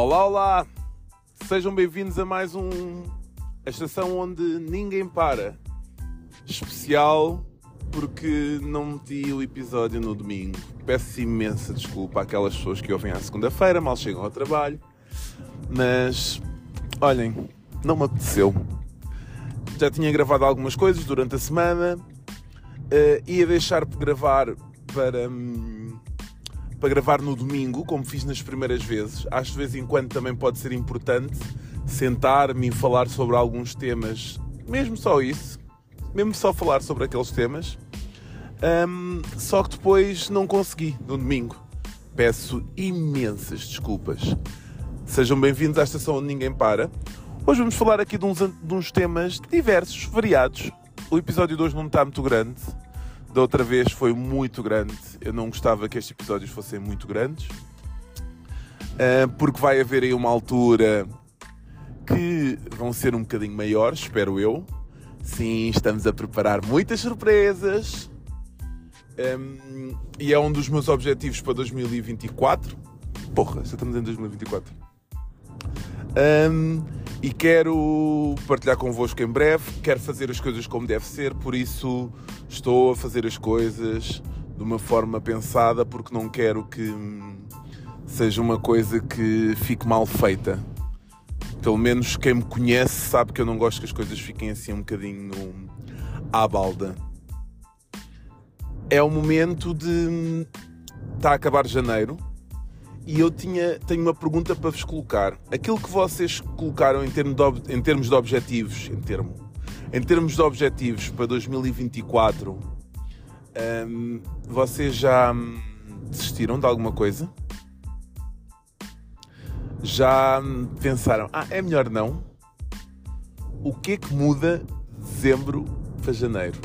Olá, olá! Sejam bem-vindos a mais um. A estação onde ninguém para. Especial porque não meti o episódio no domingo. Peço imensa desculpa àquelas pessoas que ouvem à segunda-feira, mal chegam ao trabalho. Mas, olhem, não me apeteceu. Já tinha gravado algumas coisas durante a semana. Uh, ia deixar de gravar para. Hum, para gravar no domingo, como fiz nas primeiras vezes. Acho de vez em quando também pode ser importante sentar-me e falar sobre alguns temas, mesmo só isso, mesmo só falar sobre aqueles temas. Um, só que depois não consegui no domingo. Peço imensas desculpas. Sejam bem-vindos à estação onde ninguém para. Hoje vamos falar aqui de uns, de uns temas diversos, variados. O episódio de hoje não está muito grande da outra vez foi muito grande. Eu não gostava que estes episódios fossem muito grandes, uh, porque vai haver aí uma altura que vão ser um bocadinho maiores, espero eu. Sim, estamos a preparar muitas surpresas. Um, e é um dos meus objetivos para 2024. Porra, já estamos em 2024. Um, e quero partilhar convosco em breve. Quero fazer as coisas como deve ser, por isso estou a fazer as coisas de uma forma pensada, porque não quero que seja uma coisa que fique mal feita. Pelo menos quem me conhece sabe que eu não gosto que as coisas fiquem assim um bocadinho à balda. É o momento de. Está a acabar janeiro e eu tinha, tenho uma pergunta para vos colocar. Aquilo que vocês colocaram em, termo de, em termos de objetivos, em, termo, em termos de objetivos para 2024, um, vocês já hum, desistiram de alguma coisa? Já hum, pensaram, ah, é melhor não? O que é que muda de dezembro para janeiro?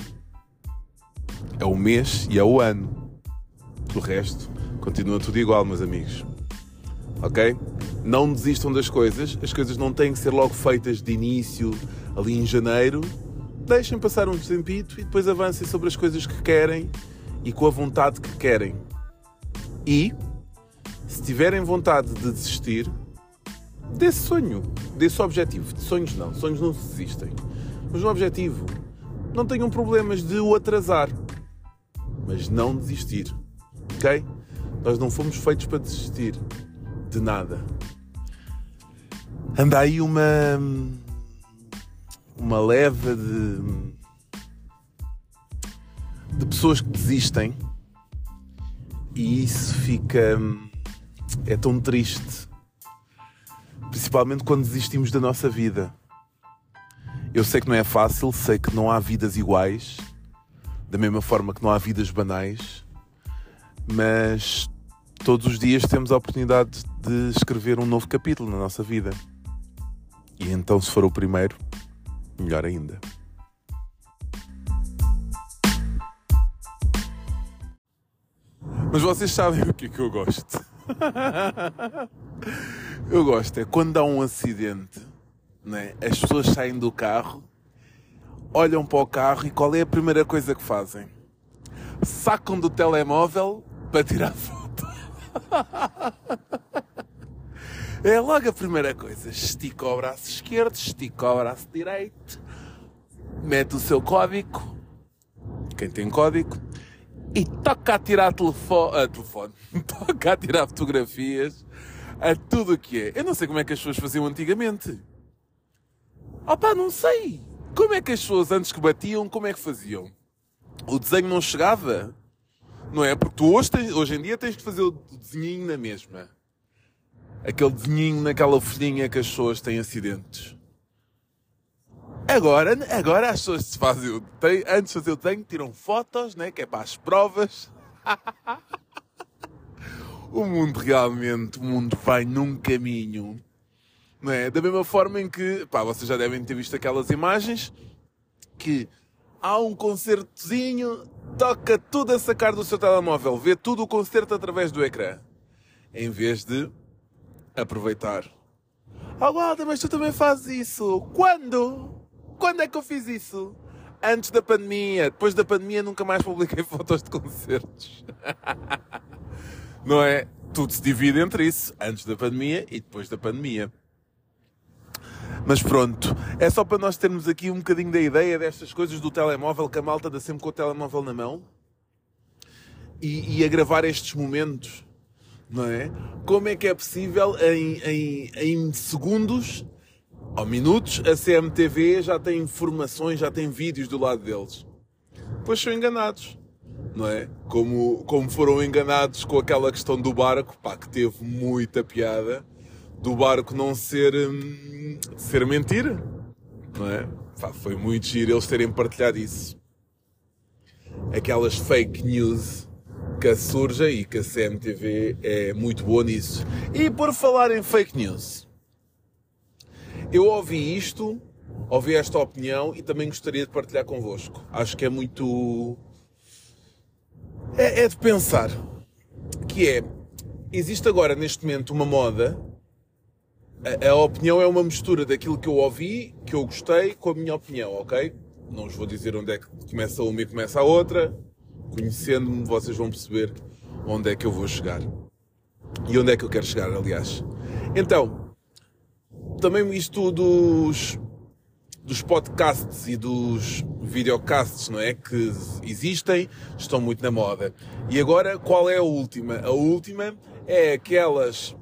É o mês e é o ano. O resto continua tudo igual, meus amigos ok? Não desistam das coisas, as coisas não têm que ser logo feitas de início, ali em janeiro. Deixem passar um tempito e depois avancem sobre as coisas que querem e com a vontade que querem. E, se tiverem vontade de desistir, desse sonho, desse objetivo. De sonhos não, sonhos não se desistem. Mas um objetivo. Não tenham problemas de o atrasar, mas não desistir, ok? Nós não fomos feitos para desistir de nada. Anda aí uma. uma leva de. de pessoas que desistem e isso fica. é tão triste. Principalmente quando desistimos da nossa vida. Eu sei que não é fácil, sei que não há vidas iguais, da mesma forma que não há vidas banais, mas todos os dias temos a oportunidade de escrever um novo capítulo na nossa vida. E então, se for o primeiro, melhor ainda. Mas vocês sabem o que é que eu gosto? eu gosto é quando há um acidente, né? as pessoas saem do carro, olham para o carro e qual é a primeira coisa que fazem? Sacam do telemóvel para tirar foto. É logo a primeira coisa. Estica o braço esquerdo, estica o braço direito, mete o seu código, quem tem código, e toca a tirar telefone, a telefone, toca a tirar fotografias a tudo o que é. Eu não sei como é que as pessoas faziam antigamente. Opa, não sei. Como é que as pessoas antes que batiam, como é que faziam? O desenho não chegava? Não é? Porque tu hoje, hoje em dia tens de fazer o desenhinho na mesma. Aquele desenhinho naquela folhinha que as pessoas têm acidentes. Agora, agora as pessoas se fazem, têm, antes de fazer o desenho, tiram fotos, né? que é para as provas. o mundo realmente, o mundo vai num caminho. Não é? Da mesma forma em que, pá, vocês já devem ter visto aquelas imagens que há um concertozinho, toca tudo a sacar do seu telemóvel, vê tudo o concerto através do ecrã. Em vez de aproveitar. Oh, Walter, mas tu também fazes isso. Quando? Quando é que eu fiz isso? Antes da pandemia. Depois da pandemia nunca mais publiquei fotos de concertos. Não é? tudo se divide entre isso, antes da pandemia e depois da pandemia. Mas pronto, é só para nós termos aqui um bocadinho da ideia destas coisas do telemóvel, que a malta anda sempre com o telemóvel na mão e, e a gravar estes momentos, não é? Como é que é possível em, em, em segundos ou minutos a CMTV já tem informações, já tem vídeos do lado deles? Pois são enganados não é? Como, como foram enganados com aquela questão do barco, pá, que teve muita piada, do barco não ser, hum, ser mentira, não é? Pá, foi muito giro eles terem partilhado isso. Aquelas fake news que surgem e que a CMTV é muito boa nisso. E por falar em fake news, eu ouvi isto, ouvi esta opinião e também gostaria de partilhar convosco. Acho que é muito é, é de pensar que é, existe agora neste momento uma moda, a, a, opinião é uma mistura daquilo que eu ouvi, que eu gostei, com a minha opinião, ok? Não vos vou dizer onde é que começa uma e começa a outra, conhecendo-me vocês vão perceber onde é que eu vou chegar. E onde é que eu quero chegar, aliás. Então, também isto dos dos podcasts e dos videocasts, não é? Que existem, estão muito na moda. E agora, qual é a última? A última é aquelas,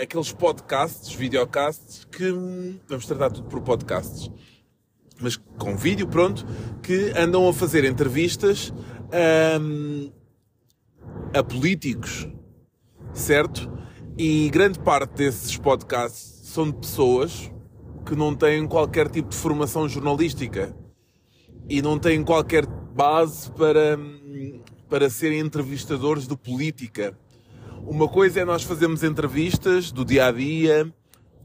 aqueles podcasts, videocasts, que vamos tratar tudo por podcasts, mas com vídeo, pronto, que andam a fazer entrevistas um, a políticos, certo? E grande parte desses podcasts são de pessoas que não têm qualquer tipo de formação jornalística e não têm qualquer base para, para serem entrevistadores de política. Uma coisa é nós fazermos entrevistas do dia a dia,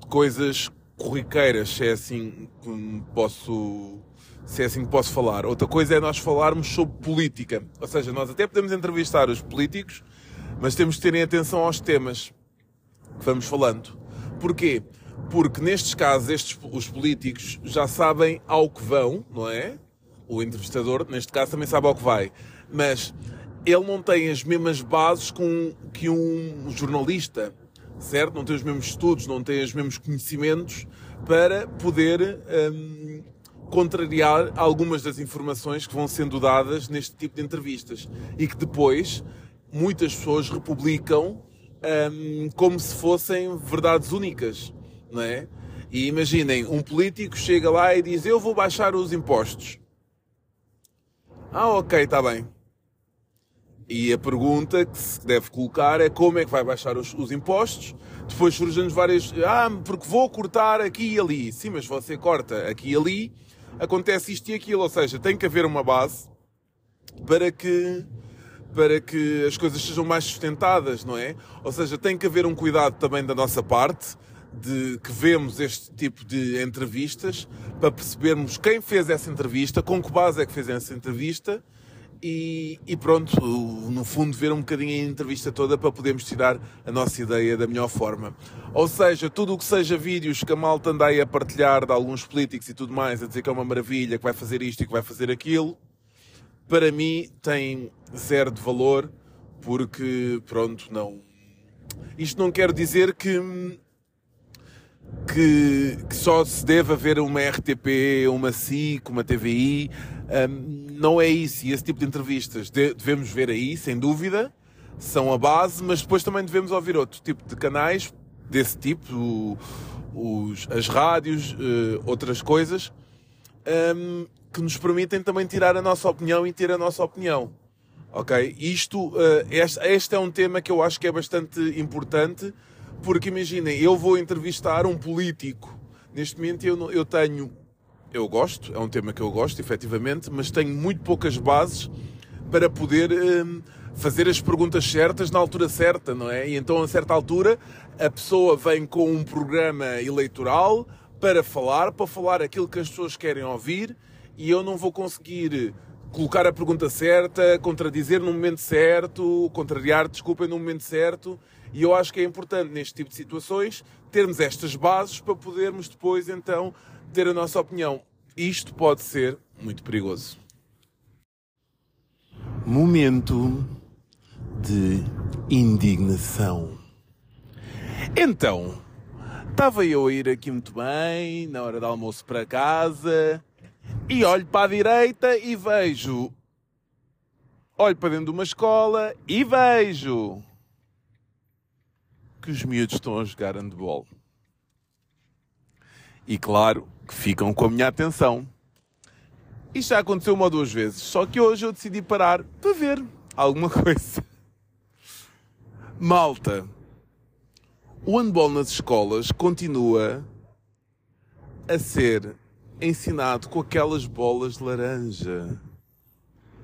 coisas corriqueiras, se é assim que posso, se é assim que posso falar. Outra coisa é nós falarmos sobre política. Ou seja, nós até podemos entrevistar os políticos, mas temos de terem atenção aos temas que vamos falando. Porquê? porque nestes casos estes, os políticos já sabem ao que vão, não é? O entrevistador, neste caso, também sabe ao que vai. Mas ele não tem as mesmas bases com, que um jornalista, certo? Não tem os mesmos estudos, não tem os mesmos conhecimentos para poder hum, contrariar algumas das informações que vão sendo dadas neste tipo de entrevistas. E que depois muitas pessoas republicam hum, como se fossem verdades únicas não é? E imaginem, um político chega lá e diz: Eu vou baixar os impostos. Ah, ok, está bem. E a pergunta que se deve colocar é como é que vai baixar os, os impostos. Depois surgem várias. Ah, porque vou cortar aqui e ali. Sim, mas você corta aqui e ali, acontece isto e aquilo. Ou seja, tem que haver uma base para que para que as coisas sejam mais sustentadas, não é? Ou seja, tem que haver um cuidado também da nossa parte de que vemos este tipo de entrevistas para percebermos quem fez essa entrevista, com que base é que fez essa entrevista e, e, pronto, no fundo, ver um bocadinho a entrevista toda para podermos tirar a nossa ideia da melhor forma. Ou seja, tudo o que seja vídeos que a malta anda a partilhar de alguns políticos e tudo mais, a dizer que é uma maravilha, que vai fazer isto e que vai fazer aquilo, para mim tem zero de valor, porque, pronto, não. Isto não quer dizer que que, que, só se deve haver uma RTP, uma SIC, uma TVI. Não é isso. E esse tipo de entrevistas devemos ver aí, sem dúvida, são a base, mas depois também devemos ouvir outro tipo de canais desse tipo, os, as rádios, uh, outras coisas, que nos permitem também tirar a nossa opinião e ter a nossa opinião. Ok? Isto, este, este é um tema que eu acho que é bastante importante porque imaginem, eu vou entrevistar um político. Neste momento eu, eu tenho. Eu gosto, é um tema que eu gosto, efetivamente, mas tenho muito poucas bases para poder hum, fazer as perguntas certas na altura certa, não é? E então, a certa altura, a pessoa vem com um programa eleitoral para falar, para falar aquilo que as pessoas querem ouvir, e eu não vou conseguir colocar a pergunta certa, contradizer no momento certo, contrariar, desculpem, no momento certo, e eu acho que é importante neste tipo de situações termos estas bases para podermos depois então ter a nossa opinião. Isto pode ser muito perigoso. Momento de indignação. Então, estava eu a ir aqui muito bem, na hora do almoço para casa, e olho para a direita e vejo. Olho para dentro de uma escola e vejo que os miúdos estão a jogar handball. E claro que ficam com a minha atenção. Isto já aconteceu uma ou duas vezes, só que hoje eu decidi parar para ver alguma coisa. Malta, o handball nas escolas continua a ser ensinado com aquelas bolas de laranja.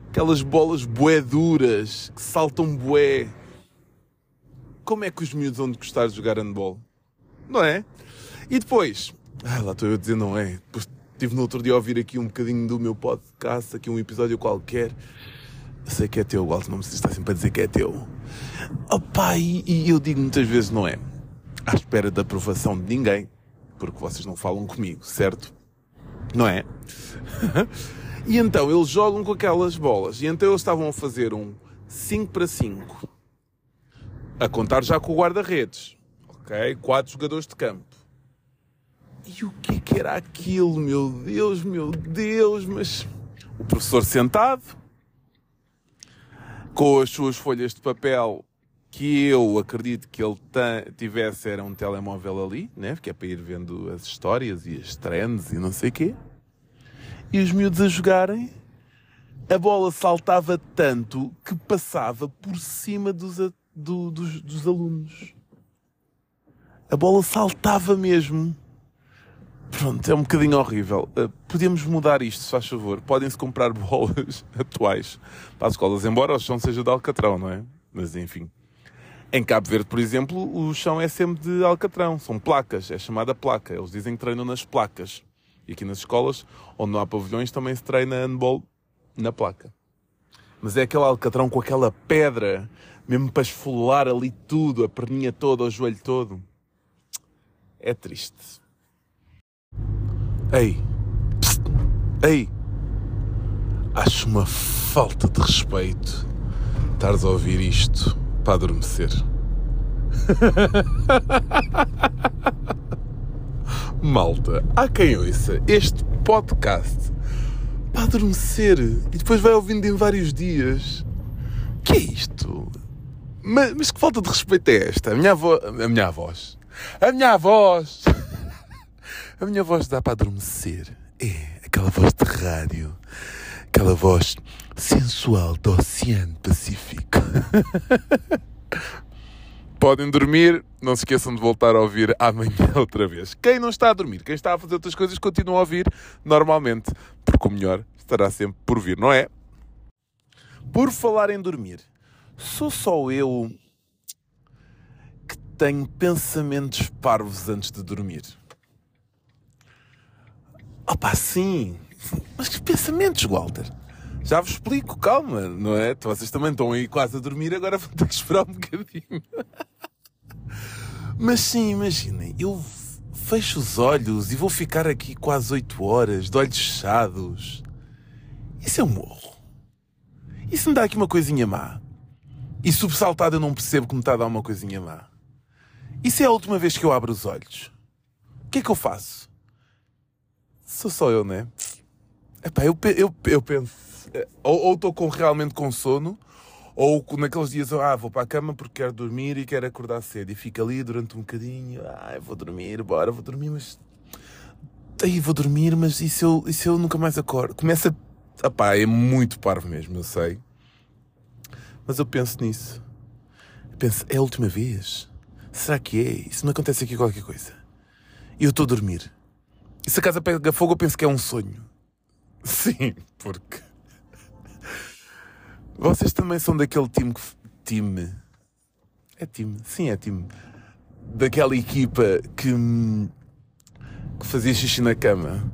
Aquelas bolas bué duras que saltam bué. Como é que os miúdos vão gostar de jogar handball? Não é? E depois, ah, lá estou eu a dizer não é. Depois tive no outro dia a ouvir aqui um bocadinho do meu podcast, aqui um episódio qualquer. Sei que é teu, Walter, não me está sempre a dizer que é teu. Opa, e, e eu digo muitas vezes não é. À espera da aprovação de ninguém, porque vocês não falam comigo, certo? Não é? e então eles jogam com aquelas bolas. E então eles estavam a fazer um 5 para 5. A contar já com o guarda-redes. Ok? Quatro jogadores de campo. E o que, é que era aquilo, meu Deus, meu Deus, mas o professor sentado, com as suas folhas de papel, que eu acredito que ele tivesse, era um telemóvel ali, né? que é para ir vendo as histórias e as trends e não sei o quê. E os miúdos a jogarem, a bola saltava tanto que passava por cima dos, do, dos, dos alunos. A bola saltava mesmo. Pronto, é um bocadinho horrível. Uh, podíamos mudar isto, se faz favor. Podem-se comprar bolas atuais para as escolas, embora o chão seja de alcatrão, não é? Mas enfim. Em Cabo Verde, por exemplo, o chão é sempre de alcatrão. São placas, é chamada placa. Eles dizem que treinam nas placas. E aqui nas escolas, onde não há pavilhões, também se treina handball na placa. Mas é aquele alcatrão com aquela pedra, mesmo para esfolar ali tudo, a perninha toda, o joelho todo. É triste. Ei, psst, ei, acho uma falta de respeito estares a ouvir isto para adormecer. Malta, há quem ouça este podcast para adormecer e depois vai ouvindo em vários dias. Que é isto? Mas, mas que falta de respeito é esta? A minha, vo... a minha voz. A minha voz. A minha voz dá para adormecer. É aquela voz de rádio. Aquela voz sensual do Oceano Pacífico. Podem dormir, não se esqueçam de voltar a ouvir amanhã outra vez. Quem não está a dormir, quem está a fazer outras coisas, continua a ouvir normalmente, porque o melhor estará sempre por vir, não é? Por falar em dormir, sou só eu que tenho pensamentos parvos antes de dormir. Opa, sim, mas que pensamentos, Walter? Já vos explico, calma, não é? Vocês também estão aí quase a dormir, agora vão ter que esperar um bocadinho. Mas sim, imaginem, eu fecho os olhos e vou ficar aqui quase 8 horas, de olhos fechados. E se eu morro? E se me dá aqui uma coisinha má? E subsaltado eu não percebo que me está a dar uma coisinha má? E se é a última vez que eu abro os olhos? O que é que eu faço? Sou só eu, né? Epá, eu, eu, eu penso. Eh, ou estou com, realmente com sono, ou naqueles dias, ah, vou para a cama porque quero dormir e quero acordar cedo. E fico ali durante um bocadinho, ah, vou dormir, bora, vou dormir, mas. Aí vou dormir, mas e se eu, e se eu nunca mais acordo? Começa. Epá, é muito parvo mesmo, eu sei. Mas eu penso nisso. penso, é a última vez? Será que é? Se me acontece aqui qualquer coisa? E eu estou a dormir. E se a casa pega fogo, eu penso que é um sonho. Sim, porque vocês também são daquele time que. Time. É time. Sim, é time. Daquela equipa que. que fazia xixi na cama.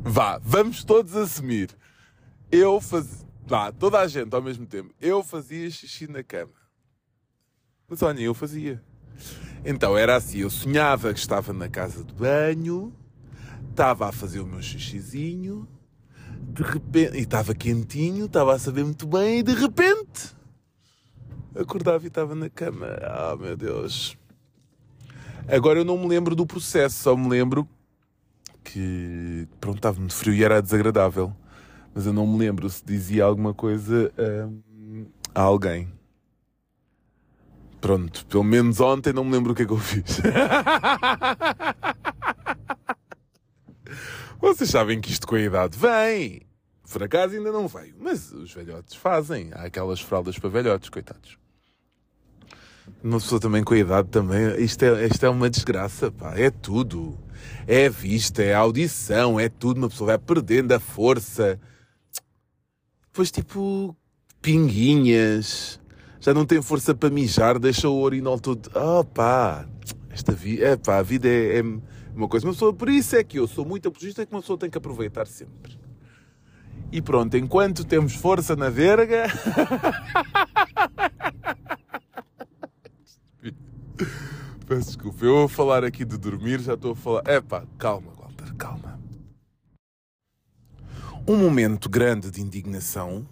Vá, vamos todos assumir. Eu fazia. Vá, toda a gente ao mesmo tempo. Eu fazia xixi na cama. Mas olha, eu fazia. Então era assim: eu sonhava que estava na casa de banho, estava a fazer o meu xixizinho de repente, e estava quentinho, estava a saber muito bem, e de repente acordava e estava na cama. Ah, oh, meu Deus. Agora eu não me lembro do processo, só me lembro que pronto, estava muito frio e era desagradável. Mas eu não me lembro se dizia alguma coisa hum, a alguém. Pronto, pelo menos ontem não me lembro o que é que eu fiz. Vocês sabem que isto com a idade vem. Por acaso ainda não veio, mas os velhotes fazem. Há aquelas fraldas para velhotes, coitados. Uma pessoa também com a idade também, isto é, isto é uma desgraça, pá. É tudo. É a vista, é a audição, é tudo. Uma pessoa vai perdendo a força. Depois, tipo, pinguinhas. Já não tem força para mijar, deixa o urinol todo. Oh, pá. Esta vida, é pá, a vida é, é uma coisa. Uma pessoa, por isso é que eu sou muito apologista que uma pessoa tem que aproveitar sempre. E pronto, enquanto temos força na verga. Peço desculpa, eu vou falar aqui de dormir, já estou a falar. Epá, calma, Walter, calma. Um momento grande de indignação,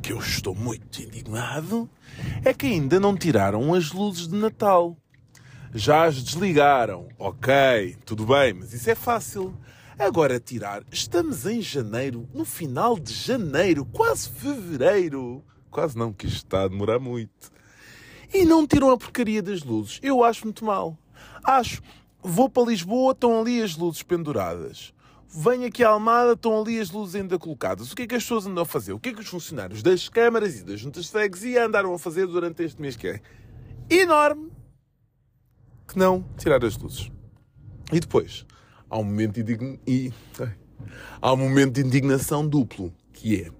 que eu estou muito indignado, é que ainda não tiraram as luzes de Natal. Já as desligaram. Ok, tudo bem, mas isso é fácil. Agora tirar, estamos em janeiro, no final de janeiro, quase fevereiro. Quase não, que isto está a demorar muito. E não tiram a porcaria das luzes. Eu acho muito mal. Acho, vou para Lisboa, estão ali as luzes penduradas. Venho aqui à Almada, estão ali as luzes ainda colocadas. O que é que as pessoas andam a fazer? O que é que os funcionários das câmaras e das juntas de freguesia andaram a fazer durante este mês que é enorme? Que não tirar as luzes. E depois, há um momento de, indign... e... há um momento de indignação duplo, que é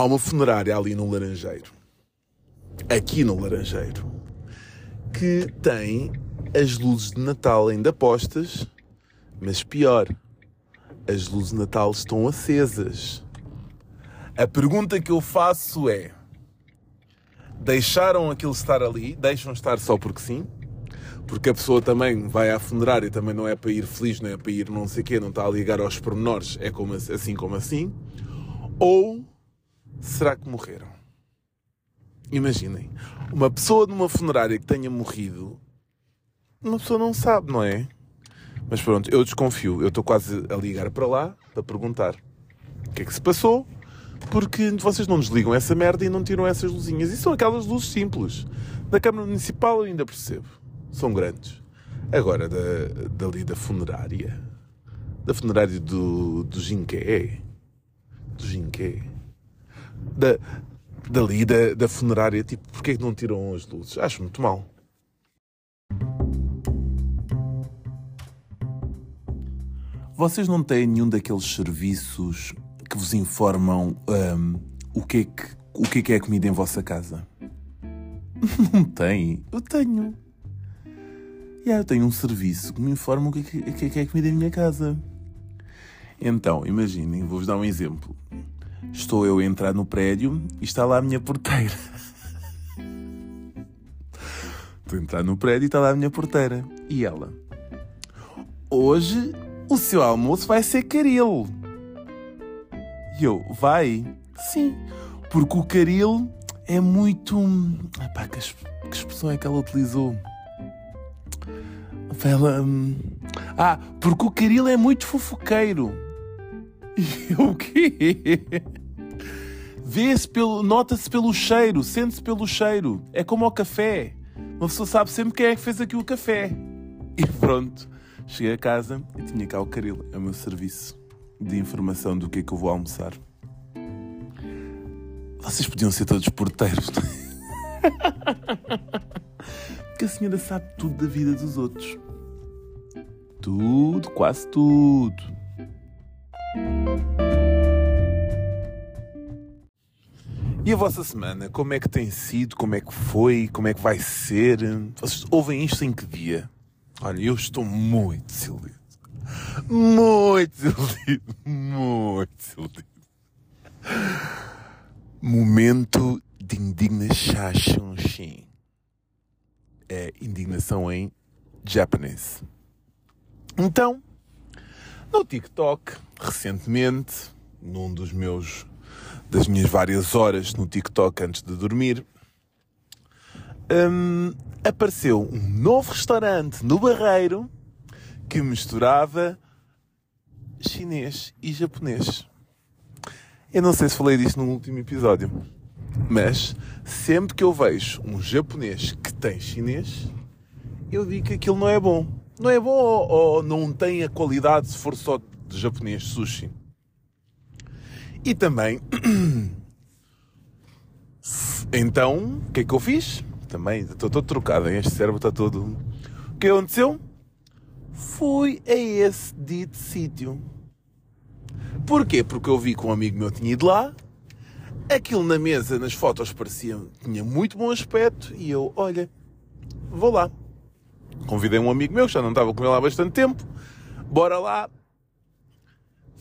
há uma funerária ali no Laranjeiro, aqui no Laranjeiro, que tem as luzes de Natal ainda postas, mas pior, as luzes de Natal estão acesas. A pergunta que eu faço é: deixaram aquilo estar ali? Deixam estar só porque sim? Porque a pessoa também vai à funerária e também não é para ir feliz, não é para ir não sei o quê, não está a ligar aos pormenores, é como, assim como assim. Ou será que morreram? Imaginem, uma pessoa numa funerária que tenha morrido, uma pessoa não sabe, não é? Mas pronto, eu desconfio, eu estou quase a ligar para lá para perguntar o que é que se passou, porque vocês não desligam essa merda e não tiram essas luzinhas. E são aquelas luzes simples. Da Câmara Municipal eu ainda percebo são grandes. Agora, da, dali da funerária, da funerária do, do Jinqué, do Jinqué, da, dali da, da funerária, tipo, porquê que não tiram as luzes? Acho muito mal. Vocês não têm nenhum daqueles serviços que vos informam um, o, que é que, o que é que é a comida em vossa casa? Não tem? Eu tenho. Yeah, eu tenho um serviço que me informa o que, que, que é comida em minha casa. Então, imaginem, vou-vos dar um exemplo. Estou eu a entrar no prédio e está lá a minha porteira. Estou a entrar no prédio e está lá a minha porteira. E ela? Hoje o seu almoço vai ser caril. E eu, vai? Sim, porque o caril é muito. Epá, que expressão é que ela utilizou? Ela. Hum, ah, porque o Caril é muito fofoqueiro. E o quê? Vê-se pelo. Nota-se pelo cheiro, sente-se pelo cheiro. É como ao café. Uma pessoa sabe sempre quem é que fez aqui o café. E pronto. Cheguei a casa e tinha cá o Caril. É o meu serviço de informação do que é que eu vou almoçar. Vocês podiam ser todos porteiros. Porque a senhora sabe tudo da vida dos outros. Tudo, quase tudo. E a vossa semana, como é que tem sido? Como é que foi? Como é que vai ser? Vocês ouvem isto em que dia? Olha, eu estou muito desiludido. Muito desiludido. Muito desiludido. Momento de indignação. É indignação em japonês. Então, no TikTok, recentemente, num dos meus das minhas várias horas no TikTok antes de dormir, hum, apareceu um novo restaurante no Barreiro que misturava chinês e japonês. Eu não sei se falei disto no último episódio, mas sempre que eu vejo um japonês que tem chinês, eu digo que aquilo não é bom. Não é bom ou, ou não tem a qualidade se for só de japonês sushi. E também, então, o que é que eu fiz? Também estou todo trocado, este cérebro está todo. O que aconteceu? Fui a esse dito sítio. Porquê? Porque eu vi que um amigo meu tinha ido lá, aquilo na mesa, nas fotos, parecia, tinha muito bom aspecto, e eu, olha, vou lá. Convidei um amigo meu, que já não estava com ele há bastante tempo, bora lá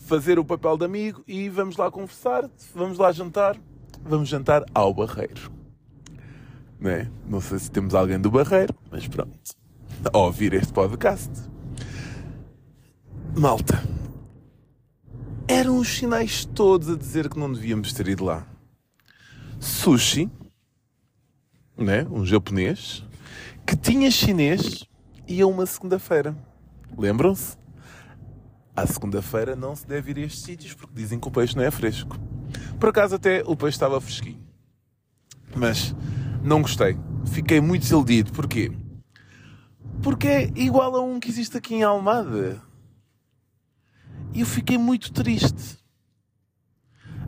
fazer o papel de amigo e vamos lá conversar, vamos lá jantar, vamos jantar ao Barreiro. Não, é? não sei se temos alguém do Barreiro, mas pronto. A ouvir este podcast. Malta, eram os sinais todos a dizer que não devíamos ter ido lá. Sushi, né? um japonês, que tinha chinês e a uma segunda-feira. Lembram-se? À segunda-feira não se deve ir a estes sítios porque dizem que o peixe não é fresco. Por acaso até o peixe estava fresquinho. Mas não gostei. Fiquei muito desiludido. Porquê? Porque é igual a um que existe aqui em Almada. E eu fiquei muito triste.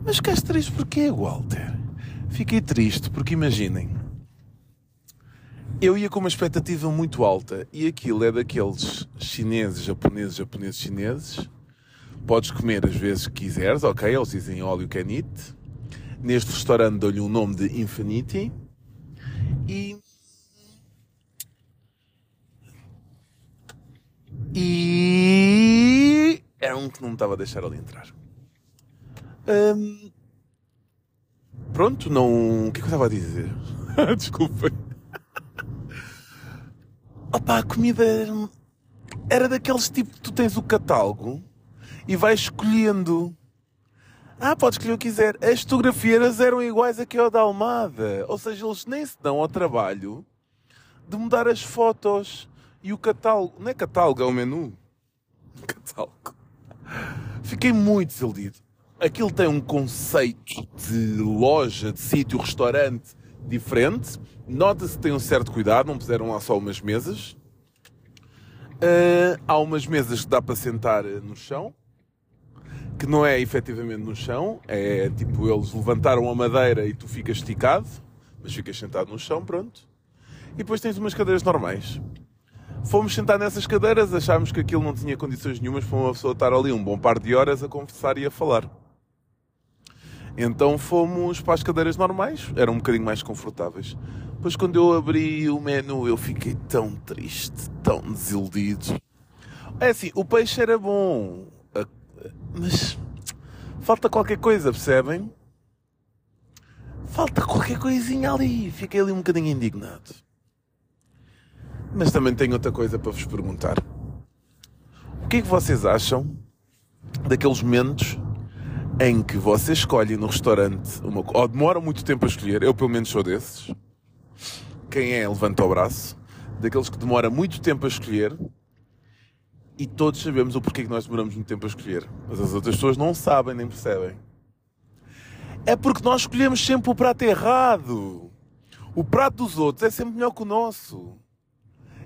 Mas ficaste triste porquê, Walter? Fiquei triste porque imaginem. Eu ia com uma expectativa muito alta e aquilo é daqueles chineses, japoneses, japoneses, chineses. Podes comer as vezes que quiseres, ok? Eles dizem óleo canite. Neste restaurante dou-lhe um nome de Infinity. E. E. Era um que não me estava a deixar ali entrar. Hum, pronto, não. O que é que eu estava a dizer? Desculpem. Opa, a comida era, daqueles tipo tu tens o catálogo e vais escolhendo. Ah, podes escolher o que quiser. As fotografias eram iguais a que a da Almada. Ou seja, eles nem se dão ao trabalho de mudar as fotos e o catálogo. Não é catálogo, é o menu. Catálogo. Fiquei muito desiludido. Aquilo tem um conceito de loja, de sítio, restaurante diferente. Nota-se que tem um certo cuidado, não puseram lá só umas mesas. Uh, há umas mesas que dá para sentar no chão que não é efetivamente no chão, é tipo eles levantaram a madeira e tu ficas esticado, mas ficas sentado no chão, pronto. E depois tens umas cadeiras normais. Fomos sentar nessas cadeiras, achámos que aquilo não tinha condições nenhumas para uma pessoa estar ali um bom par de horas a conversar e a falar. Então fomos para as cadeiras normais, eram um bocadinho mais confortáveis. Depois, quando eu abri o menu, eu fiquei tão triste, tão desiludido. É assim, o peixe era bom, mas falta qualquer coisa, percebem? Falta qualquer coisinha ali. Fiquei ali um bocadinho indignado. Mas também tenho outra coisa para vos perguntar. O que é que vocês acham daqueles momentos em que vocês escolhem no restaurante uma, ou demoram muito tempo a escolher? Eu, pelo menos, sou desses. Quem é, levanta o braço. Daqueles que demora muito tempo a escolher e todos sabemos o porquê que nós demoramos muito tempo a escolher. Mas as outras pessoas não sabem nem percebem. É porque nós escolhemos sempre o prato errado. O prato dos outros é sempre melhor que o nosso.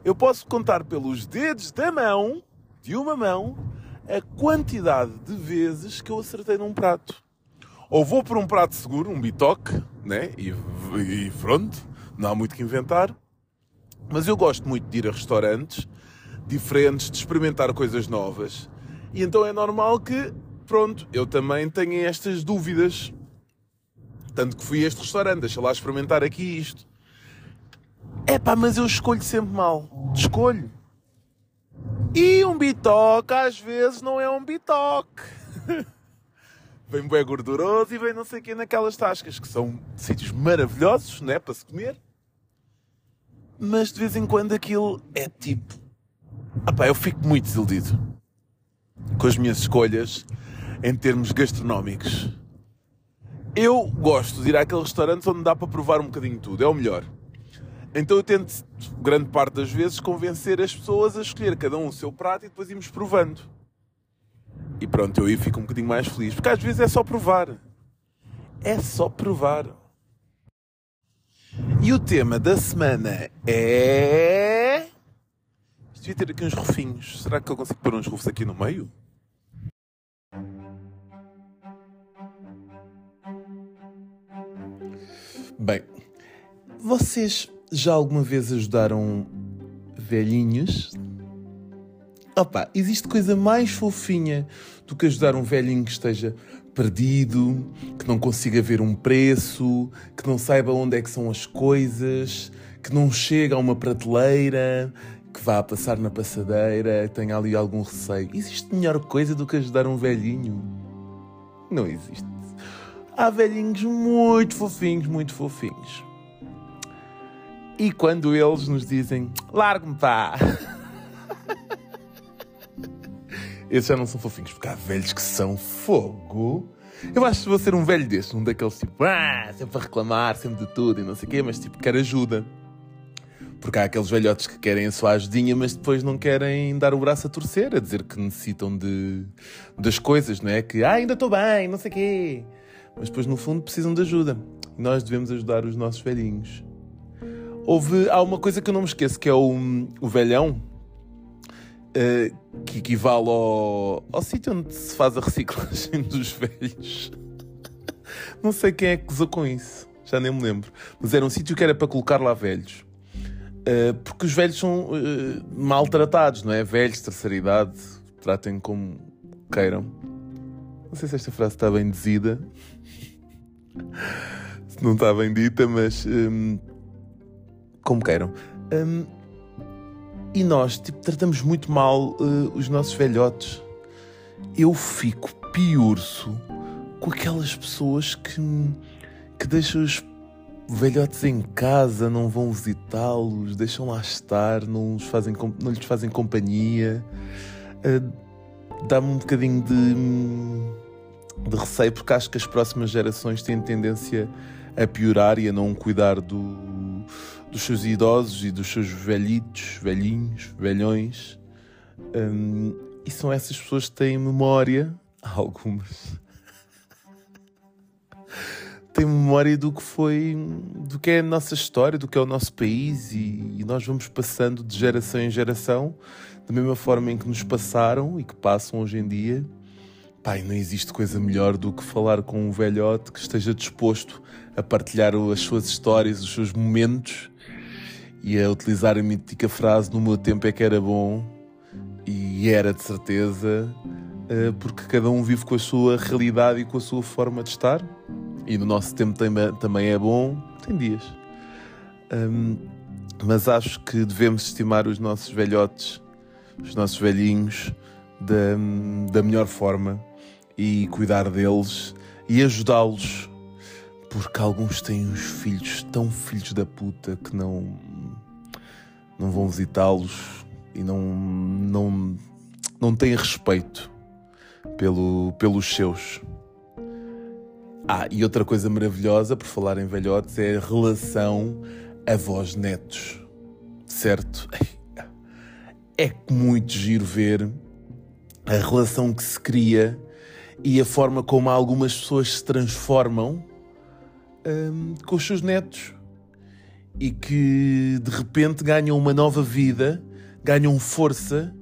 Eu posso contar pelos dedos da mão, de uma mão, a quantidade de vezes que eu acertei num prato. Ou vou por um prato seguro, um bitoque, né? E, e pronto, não há muito que inventar. Mas eu gosto muito de ir a restaurantes diferentes, de experimentar coisas novas. E então é normal que, pronto, eu também tenha estas dúvidas. Tanto que fui a este restaurante, deixa lá experimentar aqui isto. É pá, mas eu escolho sempre mal. Escolho. E um bitoque às vezes não é um bitoque. vem bem gorduroso e vem não sei o quê naquelas tascas, que são sítios maravilhosos, né, para se comer. Mas de vez em quando aquilo é tipo Epá, eu fico muito desiludido com as minhas escolhas em termos gastronómicos. Eu gosto de ir àqueles restaurantes onde dá para provar um bocadinho tudo, é o melhor. Então eu tento, grande parte das vezes, convencer as pessoas a escolher cada um o seu prato e depois irmos provando. E pronto, eu aí fico um bocadinho mais feliz. Porque às vezes é só provar. É só provar. E o tema da semana é. Devia ter aqui uns rufinhos. Será que eu consigo pôr uns rufos aqui no meio? Bem, vocês já alguma vez ajudaram velhinhos? Opa, existe coisa mais fofinha do que ajudar um velhinho que esteja perdido, que não consiga ver um preço, que não saiba onde é que são as coisas, que não chega a uma prateleira, que vá a passar na passadeira, tenha ali algum receio. Existe melhor coisa do que ajudar um velhinho? Não existe. Há velhinhos muito fofinhos, muito fofinhos. E quando eles nos dizem, largue-me pá. Esses já não são fofinhos, porque há velhos que são fogo. Eu acho que vou ser um velho deste, um daqueles tipo, ah, sempre a reclamar, sempre de tudo e não sei o quê, mas tipo, quer ajuda. Porque há aqueles velhotes que querem a sua ajudinha, mas depois não querem dar o braço a torcer, a dizer que necessitam de, das coisas, não é? Que, ah, ainda estou bem, não sei o quê. Mas depois, no fundo, precisam de ajuda. E nós devemos ajudar os nossos velhinhos. Houve, há uma coisa que eu não me esqueço, que é o, o velhão, uh, que equivale ao, ao sítio onde se faz a reciclagem dos velhos. não sei quem é que usou com isso, já nem me lembro. Mas era um sítio que era para colocar lá velhos. Uh, porque os velhos são uh, maltratados, não é? Velhos, terceira idade, tratem como queiram. Não sei se esta frase está bem dizida. se não está bem dita, mas um, como queiram. Um, e nós tipo, tratamos muito mal uh, os nossos velhotes. Eu fico piurso com aquelas pessoas que, que deixam os velhotes em casa, não vão visitá-los, deixam lá estar, não, fazem, não lhes fazem companhia. Uh, Dá-me um bocadinho de, de receio, porque acho que as próximas gerações têm tendência a piorar e a não cuidar do, dos seus idosos e dos seus velhitos, velhinhos, velhões. Um, e são essas pessoas que têm memória, algumas, têm memória do que foi, do que é a nossa história, do que é o nosso país e, e nós vamos passando de geração em geração, da mesma forma em que nos passaram e que passam hoje em dia. Pai, não existe coisa melhor do que falar com um velhote que esteja disposto a partilhar as suas histórias, os seus momentos e a utilizar a mítica frase no meu tempo é que era bom e era de certeza eh, porque cada um vive com a sua realidade e com a sua forma de estar. E no nosso tempo também é bom tem dias. Um, mas acho que devemos estimar os nossos velhotes os nossos velhinhos da, da melhor forma e cuidar deles e ajudá-los porque alguns têm uns filhos tão filhos da puta que não não vão visitá-los e não, não, não têm respeito pelo, pelos seus. Ah, e outra coisa maravilhosa, por falar em velhotes, é a relação avós-netos. Certo? É muito giro ver a relação que se cria e a forma como algumas pessoas se transformam hum, com os seus netos e que de repente ganham uma nova vida, ganham força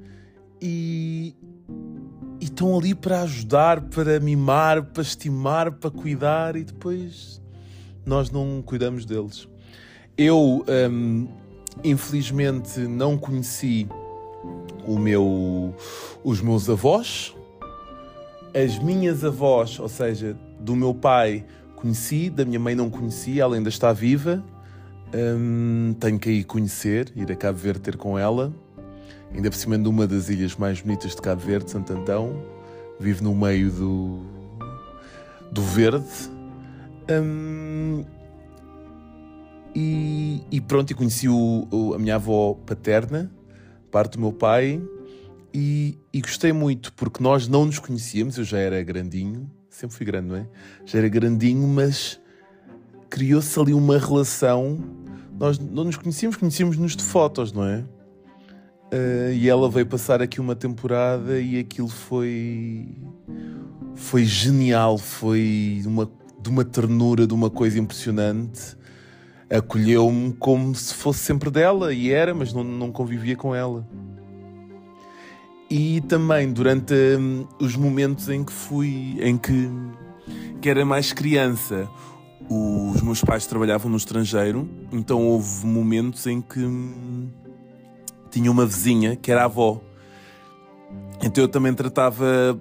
e, e estão ali para ajudar, para mimar, para estimar, para cuidar e depois nós não cuidamos deles. Eu, hum, infelizmente, não conheci meu, os meus avós. As minhas avós, ou seja, do meu pai, conheci, da minha mãe não conheci, ela ainda está viva. Hum, tenho que ir conhecer, ir a Cabo Verde ter com ela. Ainda por cima de uma das ilhas mais bonitas de Cabo Verde, Santo Antão. Vive no meio do, do verde. Hum, e, e, pronto, e conheci o, o, a minha avó paterna, parte do meu pai, e, e, gostei muito, porque nós não nos conhecíamos, eu já era grandinho, sempre fui grande, não é? Já era grandinho, mas criou-se ali uma relação nós não nos conhecíamos, conhecíamos-nos de fotos, não é? Uh, e ela veio passar aqui uma temporada e aquilo foi. Foi genial, foi uma, de uma ternura, de uma coisa impressionante. Acolheu-me como se fosse sempre dela, e era, mas não, não convivia com ela. E também durante um, os momentos em que fui, em que, que era mais criança, os meus pais trabalhavam no estrangeiro, então houve momentos em que hum, tinha uma vizinha que era a avó. Então eu também tratava,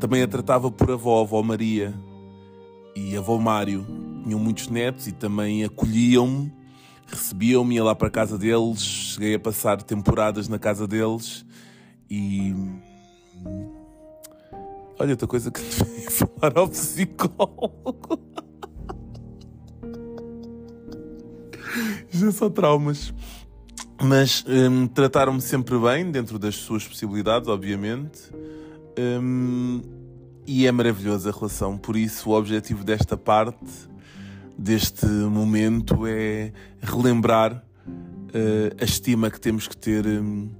também a tratava por avó, a avó Maria e a avó Mário. Tinham muitos netos e também acolhiam-me, recebiam-me, ia lá para a casa deles, cheguei a passar temporadas na casa deles e. Olha, outra coisa que devia falar ao psicólogo. Já só traumas. Mas hum, trataram-me sempre bem, dentro das suas possibilidades, obviamente. Hum, e é maravilhosa a relação. Por isso, o objetivo desta parte, deste momento, é relembrar uh, a estima que temos que ter um,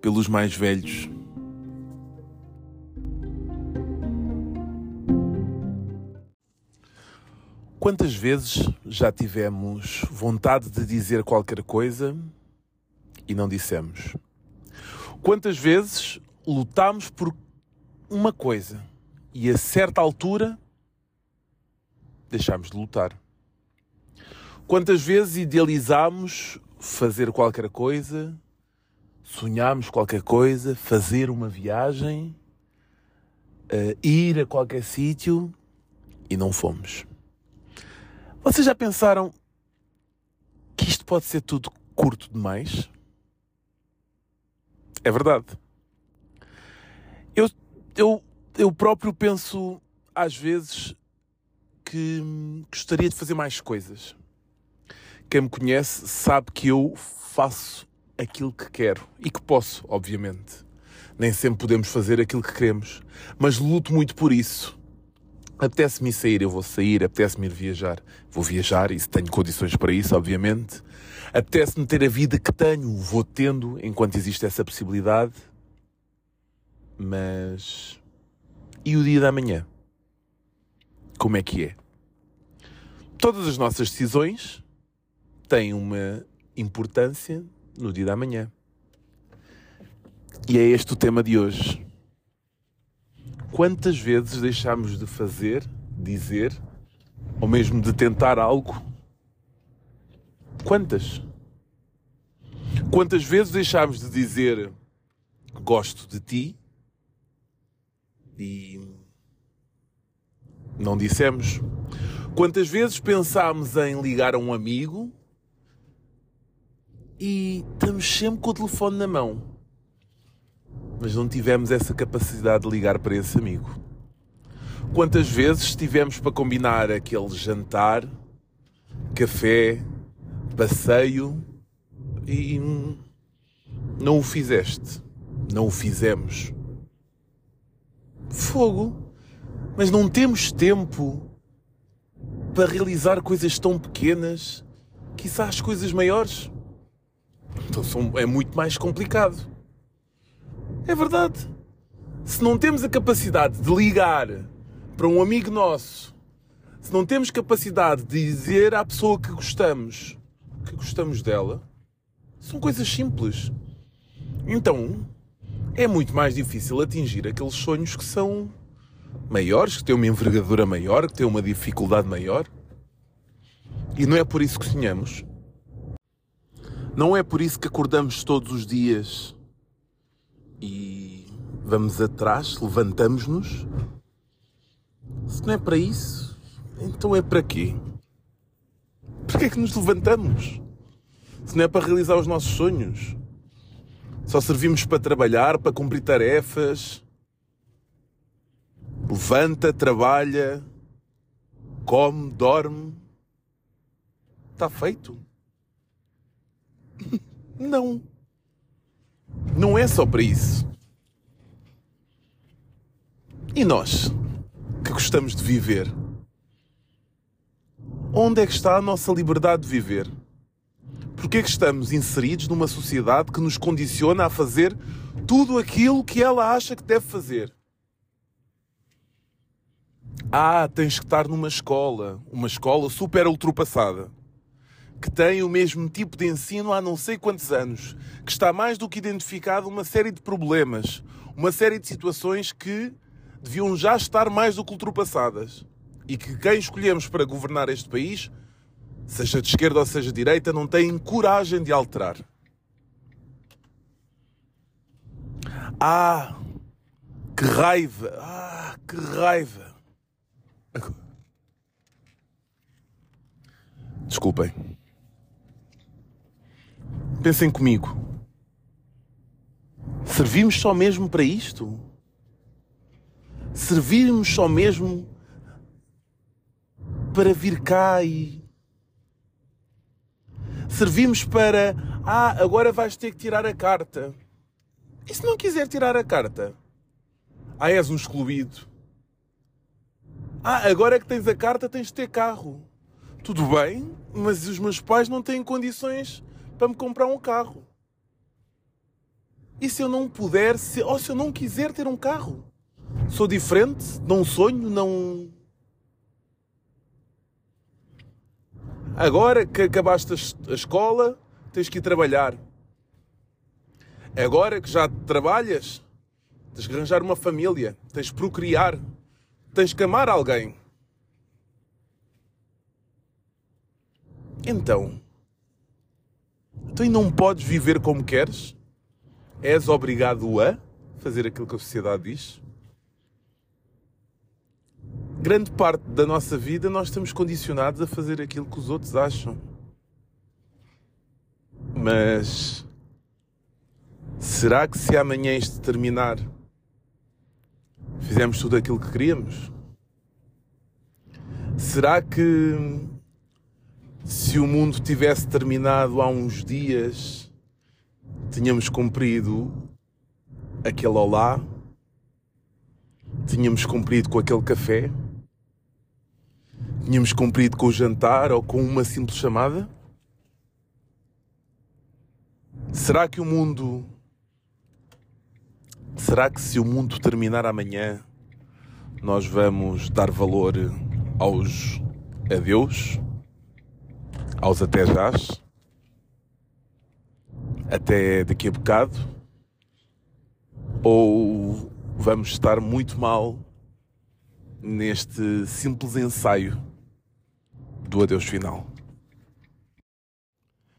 pelos mais velhos. Quantas vezes já tivemos vontade de dizer qualquer coisa e não dissemos? Quantas vezes lutámos por uma coisa e a certa altura deixámos de lutar? Quantas vezes idealizámos fazer qualquer coisa, sonhámos qualquer coisa, fazer uma viagem, uh, ir a qualquer sítio e não fomos? Vocês já pensaram que isto pode ser tudo curto demais? É verdade. Eu, eu, eu próprio penso, às vezes, que gostaria de fazer mais coisas. Quem me conhece sabe que eu faço aquilo que quero e que posso, obviamente. Nem sempre podemos fazer aquilo que queremos, mas luto muito por isso apetece-me sair, eu vou sair, apetece-me ir viajar, vou viajar e se tenho condições para isso, obviamente. Apetece-me ter a vida que tenho, vou tendo enquanto existe essa possibilidade. Mas. E o dia da manhã? Como é que é? Todas as nossas decisões têm uma importância no dia da manhã. E é este o tema de hoje. Quantas vezes deixamos de fazer, dizer, ou mesmo de tentar algo? Quantas? Quantas vezes deixámos de dizer gosto de ti e não dissemos? Quantas vezes pensámos em ligar a um amigo e estamos sempre com o telefone na mão? mas não tivemos essa capacidade de ligar para esse amigo. Quantas vezes estivemos para combinar aquele jantar, café, passeio e não o fizeste, não o fizemos. Fogo, mas não temos tempo para realizar coisas tão pequenas, quizás coisas maiores. Então é muito mais complicado. É verdade. Se não temos a capacidade de ligar para um amigo nosso, se não temos capacidade de dizer à pessoa que gostamos que gostamos dela, são coisas simples. Então, é muito mais difícil atingir aqueles sonhos que são maiores, que têm uma envergadura maior, que têm uma dificuldade maior. E não é por isso que sonhamos. Não é por isso que acordamos todos os dias e vamos atrás, levantamos-nos. Se não é para isso, então é para quê? Para que é que nos levantamos? Se não é para realizar os nossos sonhos? Só servimos para trabalhar, para cumprir tarefas. Levanta, trabalha, come, dorme. Está feito? Não. Não é só para isso. E nós, que gostamos de viver? Onde é que está a nossa liberdade de viver? Porque é que estamos inseridos numa sociedade que nos condiciona a fazer tudo aquilo que ela acha que deve fazer? Ah, tens que estar numa escola, uma escola super ultrapassada, que tem o mesmo tipo de ensino há não sei quantos anos, que está mais do que identificado uma série de problemas, uma série de situações que deviam já estar mais do que ultrapassadas. E que quem escolhemos para governar este país seja de esquerda ou seja de direita, não têm coragem de alterar. Ah, que raiva! Ah, que raiva! Desculpem. Pensem comigo. Servimos só mesmo para isto? Servimos só mesmo para vir cá e servimos para. Ah, agora vais ter que tirar a carta. E se não quiser tirar a carta? Ah, és um excluído. Ah, agora que tens a carta, tens de ter carro. Tudo bem, mas os meus pais não têm condições para me comprar um carro. E se eu não puder, se, ou se eu não quiser ter um carro? Sou diferente? Não sonho? Não. Agora que acabaste a escola, tens que ir trabalhar. Agora que já trabalhas, tens que arranjar uma família, tens que procriar, tens que amar alguém. Então, tu não podes viver como queres? És obrigado a fazer aquilo que a sociedade diz? grande parte da nossa vida nós estamos condicionados a fazer aquilo que os outros acham. Mas será que se amanhã isto terminar, fizemos tudo aquilo que queríamos? Será que se o mundo tivesse terminado há uns dias, tínhamos cumprido aquele olá? Tínhamos cumprido com aquele café? Tínhamos cumprido com o jantar ou com uma simples chamada? Será que o mundo. Será que se o mundo terminar amanhã, nós vamos dar valor aos adeus? Aos até jás? Até daqui a bocado? Ou vamos estar muito mal neste simples ensaio do adeus final.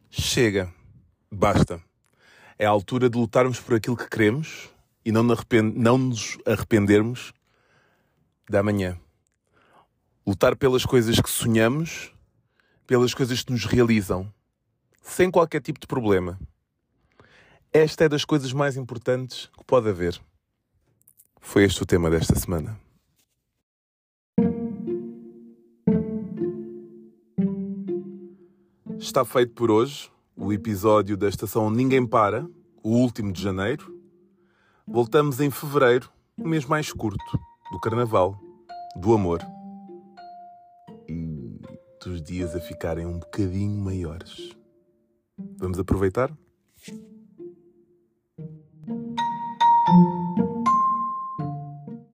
Chega, basta. É a altura de lutarmos por aquilo que queremos e não, não nos arrependermos da manhã. Lutar pelas coisas que sonhamos, pelas coisas que nos realizam, sem qualquer tipo de problema. Esta é das coisas mais importantes que pode haver. Foi este o tema desta semana. Está feito por hoje o episódio da estação Ninguém Para, o último de janeiro. Voltamos em fevereiro, o mês mais curto do carnaval, do amor dos dias a ficarem um bocadinho maiores. Vamos aproveitar?